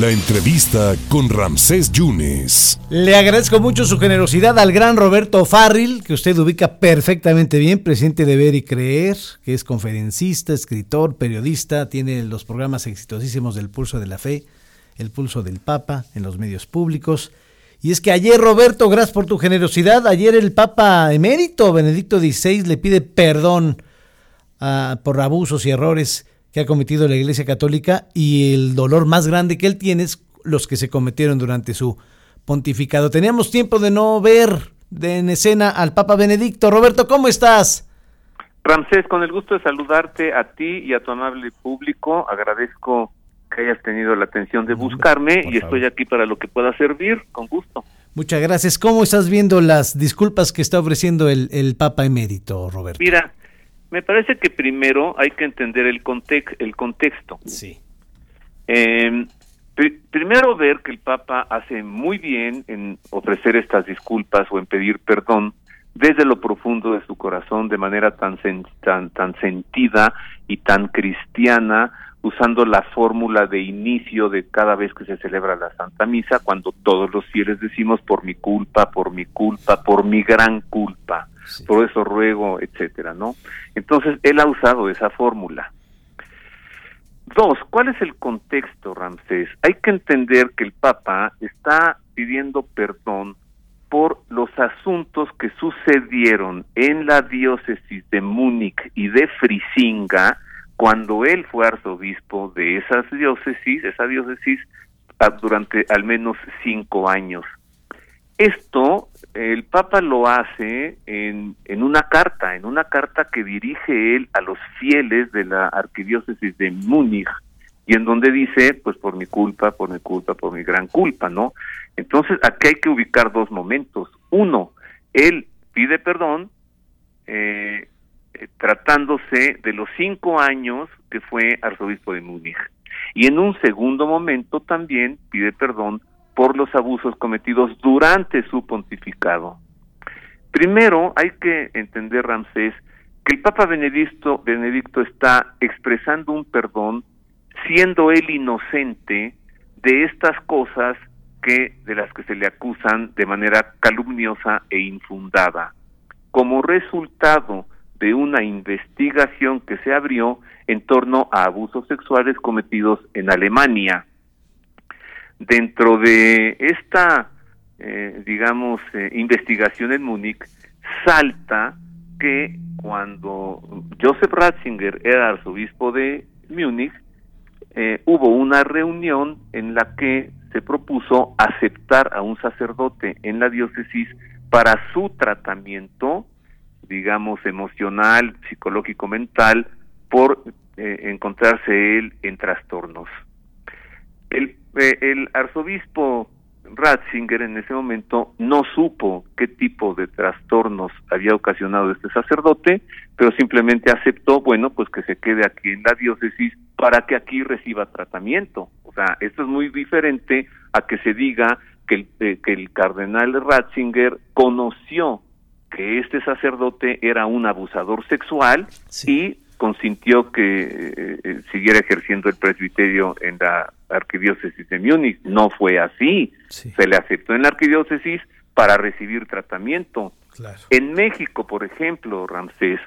La entrevista con Ramsés Yunes. Le agradezco mucho su generosidad al gran Roberto Farril, que usted ubica perfectamente bien, presidente de Ver y Creer, que es conferencista, escritor, periodista, tiene los programas exitosísimos del Pulso de la Fe, el Pulso del Papa en los medios públicos. Y es que ayer, Roberto, gracias por tu generosidad, ayer el Papa emérito Benedicto XVI le pide perdón ah, por abusos y errores que ha cometido la Iglesia Católica y el dolor más grande que él tiene es los que se cometieron durante su pontificado. Teníamos tiempo de no ver de en escena al Papa Benedicto. Roberto, ¿cómo estás? Ramsés, con el gusto de saludarte a ti y a tu amable público. Agradezco que hayas tenido la atención de buscarme y estoy aquí para lo que pueda servir, con gusto. Muchas gracias. ¿Cómo estás viendo las disculpas que está ofreciendo el, el Papa emérito, Roberto? Mira, me parece que primero hay que entender el, el contexto. Sí. Eh, primero ver que el Papa hace muy bien en ofrecer estas disculpas o en pedir perdón desde lo profundo de su corazón de manera tan, tan, tan sentida y tan cristiana, usando la fórmula de inicio de cada vez que se celebra la Santa Misa, cuando todos los fieles decimos por mi culpa, por mi culpa, por mi gran culpa por eso ruego, etcétera, ¿no? Entonces, él ha usado esa fórmula. Dos, ¿cuál es el contexto, Ramsés? Hay que entender que el Papa está pidiendo perdón por los asuntos que sucedieron en la diócesis de Múnich y de Frisinga cuando él fue arzobispo de esas diócesis, esa diócesis ah, durante al menos cinco años. Esto el Papa lo hace en, en una carta, en una carta que dirige él a los fieles de la arquidiócesis de Múnich y en donde dice, pues por mi culpa, por mi culpa, por mi gran culpa, ¿no? Entonces aquí hay que ubicar dos momentos. Uno, él pide perdón eh, eh, tratándose de los cinco años que fue arzobispo de Múnich. Y en un segundo momento también pide perdón por los abusos cometidos durante su pontificado. Primero, hay que entender, Ramsés, que el Papa Benedicto, Benedicto está expresando un perdón siendo él inocente de estas cosas que de las que se le acusan de manera calumniosa e infundada, como resultado de una investigación que se abrió en torno a abusos sexuales cometidos en Alemania. Dentro de esta, eh, digamos, eh, investigación en Múnich, salta que cuando Joseph Ratzinger era arzobispo de Múnich, eh, hubo una reunión en la que se propuso aceptar a un sacerdote en la diócesis para su tratamiento, digamos, emocional, psicológico, mental, por encontrarse él en trastornos. El eh, el arzobispo Ratzinger en ese momento no supo qué tipo de trastornos había ocasionado este sacerdote, pero simplemente aceptó, bueno, pues que se quede aquí en la diócesis para que aquí reciba tratamiento. O sea, esto es muy diferente a que se diga que eh, que el cardenal Ratzinger conoció que este sacerdote era un abusador sexual y consintió que eh, eh, siguiera ejerciendo el presbiterio en la arquidiócesis de Múnich. No fue así. Se le aceptó en la arquidiócesis para recibir tratamiento. En México, por ejemplo, Ramsés,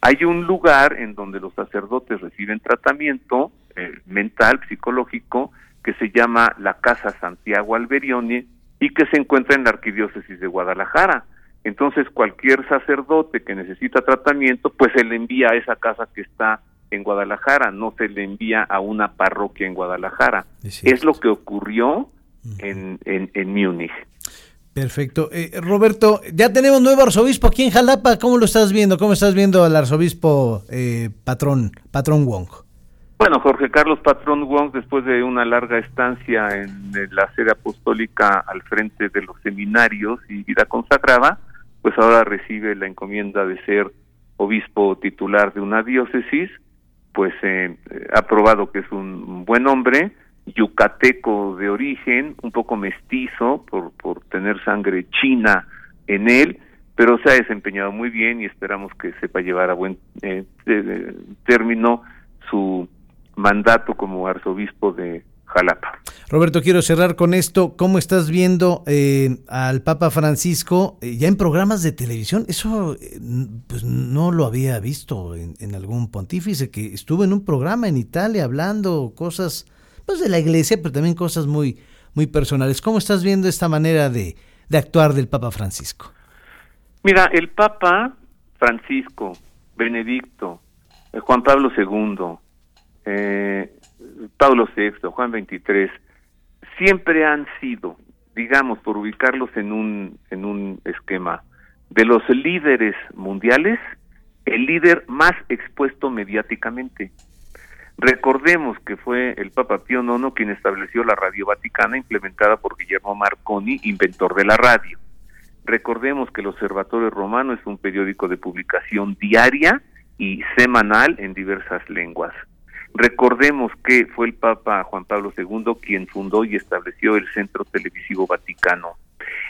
hay un lugar en donde los sacerdotes reciben tratamiento eh, mental, psicológico, que se llama la Casa Santiago Alberione y que se encuentra en la arquidiócesis de Guadalajara. Entonces, cualquier sacerdote que necesita tratamiento, pues se le envía a esa casa que está en Guadalajara, no se le envía a una parroquia en Guadalajara. Es, lo que ocurrió en, en, Múnich. Perfecto. Eh, Roberto, ya tenemos nuevo arzobispo aquí en Jalapa. ¿Cómo lo estás viendo? ¿Cómo estás viendo al arzobispo eh, patrón, patrón Wong? Bueno, Jorge Carlos Patrón Wong, después de una larga estancia en la sede apostólica al frente de los seminarios y vida consagrada, pues ahora recibe la encomienda de ser obispo titular de una diócesis, pues eh, ha probado que es un buen hombre, yucateco de origen, un poco mestizo por, por tener sangre china en él, pero se ha desempeñado muy bien y esperamos que sepa llevar a buen eh, término su mandato como arzobispo de Jalapa. Roberto, quiero cerrar con esto. ¿Cómo estás viendo eh, al Papa Francisco eh, ya en programas de televisión? Eso eh, pues no lo había visto en, algún pontífice que estuvo en un programa en Italia hablando cosas pues de la iglesia, pero también cosas muy, muy personales. ¿Cómo estás viendo esta manera de, de actuar del Papa Francisco? Mira, el Papa Francisco, Benedicto, Juan Pablo II, Pablo VI, Juan XXIII, siempre han sido, digamos, por ubicarlos en un, en un esquema, de los líderes mundiales, el líder más expuesto mediáticamente. Recordemos que fue el Papa Pío IX quien estableció la Radio Vaticana implementada por Guillermo Marconi, inventor de la radio. Recordemos que el Observatorio Romano es un periódico de publicación diaria y semanal en diversas lenguas. Recordemos que fue el Papa Juan Pablo II quien fundó y estableció el Centro Televisivo Vaticano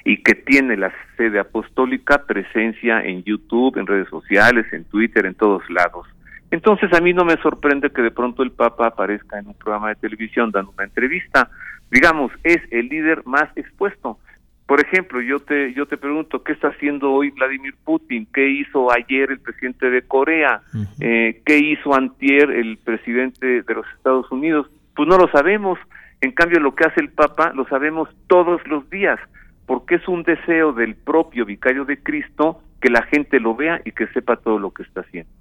y que tiene la sede apostólica presencia en YouTube, en redes sociales, en Twitter, en todos lados. Entonces a mí no me sorprende que de pronto el Papa aparezca en un programa de televisión dando una entrevista. Digamos, es el líder más expuesto. Por ejemplo, yo te yo te pregunto qué está haciendo hoy Vladimir Putin, qué hizo ayer el presidente de Corea, eh, qué hizo antier el presidente de los Estados Unidos. Pues no lo sabemos. En cambio, lo que hace el Papa lo sabemos todos los días, porque es un deseo del propio vicario de Cristo que la gente lo vea y que sepa todo lo que está haciendo.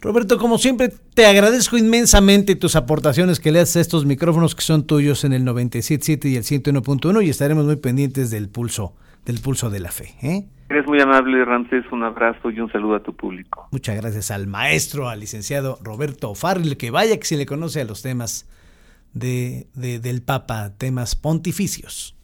Roberto, como siempre, te agradezco inmensamente tus aportaciones que le haces a estos micrófonos que son tuyos en el 97.7 y el 101.1 y estaremos muy pendientes del pulso, del pulso de la fe. ¿eh? Eres muy amable, Ramsés. Un abrazo y un saludo a tu público. Muchas gracias al maestro, al licenciado Roberto Farril, que vaya que se le conoce a los temas de, del Papa, temas pontificios.